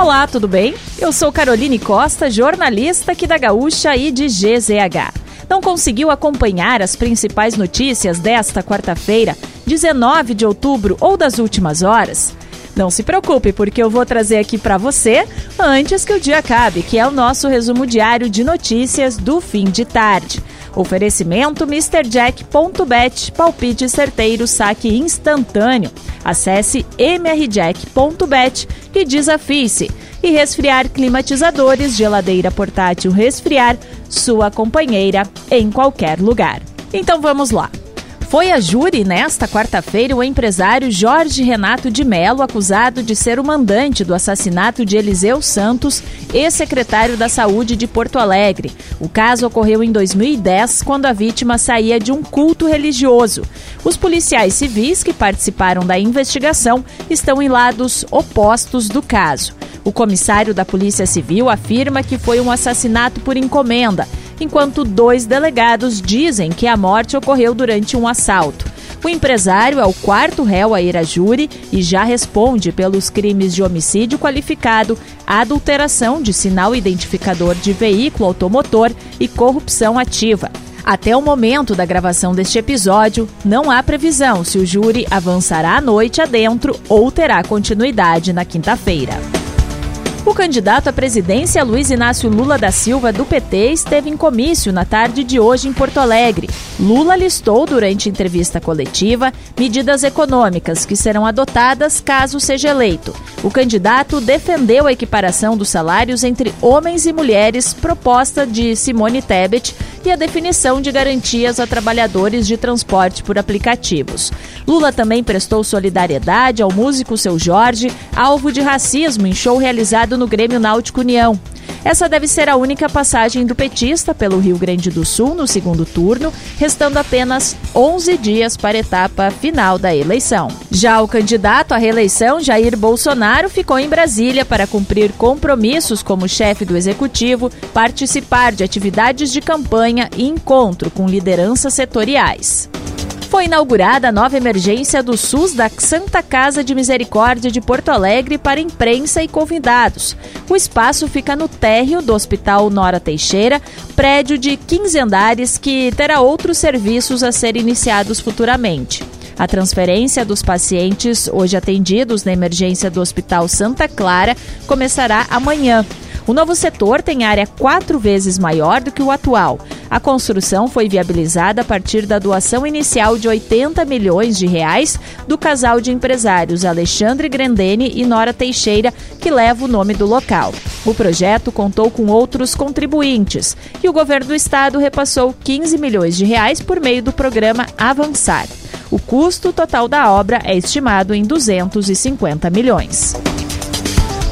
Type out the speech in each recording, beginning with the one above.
Olá, tudo bem? Eu sou Caroline Costa, jornalista aqui da Gaúcha e de GZH. Não conseguiu acompanhar as principais notícias desta quarta-feira, 19 de outubro ou das últimas horas? Não se preocupe, porque eu vou trazer aqui para você antes que o dia acabe, que é o nosso resumo diário de notícias do fim de tarde. Oferecimento MrJack.bet, palpite certeiro, saque instantâneo. Acesse mrjack.bet e desafie-se. E resfriar climatizadores, geladeira portátil resfriar, sua companheira em qualquer lugar. Então vamos lá. Foi a júri nesta quarta-feira o empresário Jorge Renato de Melo, acusado de ser o mandante do assassinato de Eliseu Santos, ex-secretário da Saúde de Porto Alegre. O caso ocorreu em 2010, quando a vítima saía de um culto religioso. Os policiais civis que participaram da investigação estão em lados opostos do caso. O comissário da Polícia Civil afirma que foi um assassinato por encomenda enquanto dois delegados dizem que a morte ocorreu durante um assalto. O empresário é o quarto réu a ir a júri e já responde pelos crimes de homicídio qualificado, adulteração de sinal identificador de veículo automotor e corrupção ativa. Até o momento da gravação deste episódio, não há previsão se o júri avançará à noite adentro ou terá continuidade na quinta-feira. O candidato à presidência Luiz Inácio Lula da Silva, do PT, esteve em comício na tarde de hoje em Porto Alegre. Lula listou, durante entrevista coletiva, medidas econômicas que serão adotadas caso seja eleito. O candidato defendeu a equiparação dos salários entre homens e mulheres proposta de Simone Tebet e a definição de garantias a trabalhadores de transporte por aplicativos. Lula também prestou solidariedade ao músico Seu Jorge, alvo de racismo em show realizado no Grêmio Náutico União. Essa deve ser a única passagem do petista pelo Rio Grande do Sul no segundo turno, restando apenas 11 dias para a etapa final da eleição. Já o candidato à reeleição, Jair Bolsonaro, ficou em Brasília para cumprir compromissos como chefe do executivo, participar de atividades de campanha e encontro com lideranças setoriais foi inaugurada a nova emergência do SUS da Santa Casa de Misericórdia de Porto Alegre para imprensa e convidados. O espaço fica no térreo do Hospital Nora Teixeira, prédio de 15 andares que terá outros serviços a serem iniciados futuramente. A transferência dos pacientes hoje atendidos na emergência do Hospital Santa Clara começará amanhã. O novo setor tem área quatro vezes maior do que o atual. A construção foi viabilizada a partir da doação inicial de 80 milhões de reais do casal de empresários Alexandre Grandene e Nora Teixeira, que leva o nome do local. O projeto contou com outros contribuintes e o governo do estado repassou 15 milhões de reais por meio do programa Avançar. O custo total da obra é estimado em 250 milhões.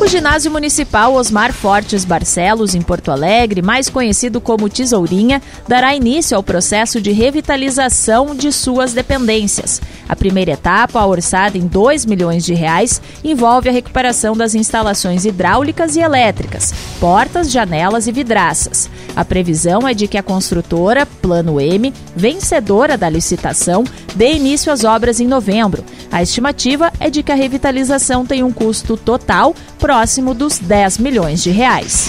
O ginásio municipal Osmar Fortes Barcelos, em Porto Alegre, mais conhecido como Tesourinha, dará início ao processo de revitalização de suas dependências. A primeira etapa, orçada em 2 milhões de reais, envolve a recuperação das instalações hidráulicas e elétricas, portas, janelas e vidraças. A previsão é de que a construtora Plano M, vencedora da licitação, dê início às obras em novembro. A estimativa é de que a revitalização tem um custo total próximo dos 10 milhões de reais.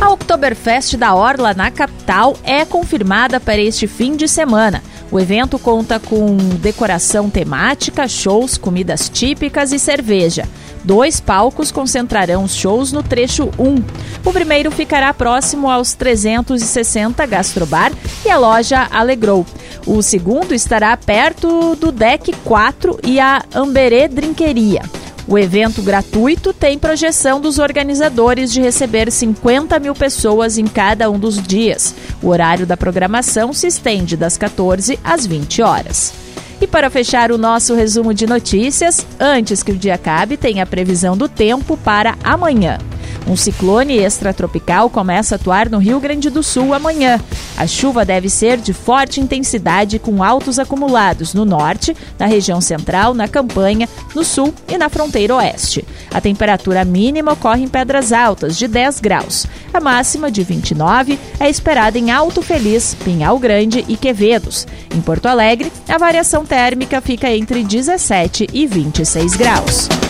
A Oktoberfest da Orla, na capital, é confirmada para este fim de semana. O evento conta com decoração temática, shows, comidas típicas e cerveja. Dois palcos concentrarão os shows no trecho 1. O primeiro ficará próximo aos 360 Gastrobar e a loja Alegrou. O segundo estará perto do Deck 4 e a Amberê Drinqueria. O evento gratuito tem projeção dos organizadores de receber 50 mil pessoas em cada um dos dias. O horário da programação se estende das 14 às 20 horas. E para fechar o nosso resumo de notícias, antes que o dia acabe, tem a previsão do tempo para amanhã. Um ciclone extratropical começa a atuar no Rio Grande do Sul amanhã. A chuva deve ser de forte intensidade com altos acumulados no norte, na região central, na campanha, no sul e na fronteira oeste. A temperatura mínima ocorre em Pedras Altas, de 10 graus. A máxima, de 29, é esperada em Alto Feliz, Pinhal Grande e Quevedos. Em Porto Alegre, a variação térmica fica entre 17 e 26 graus.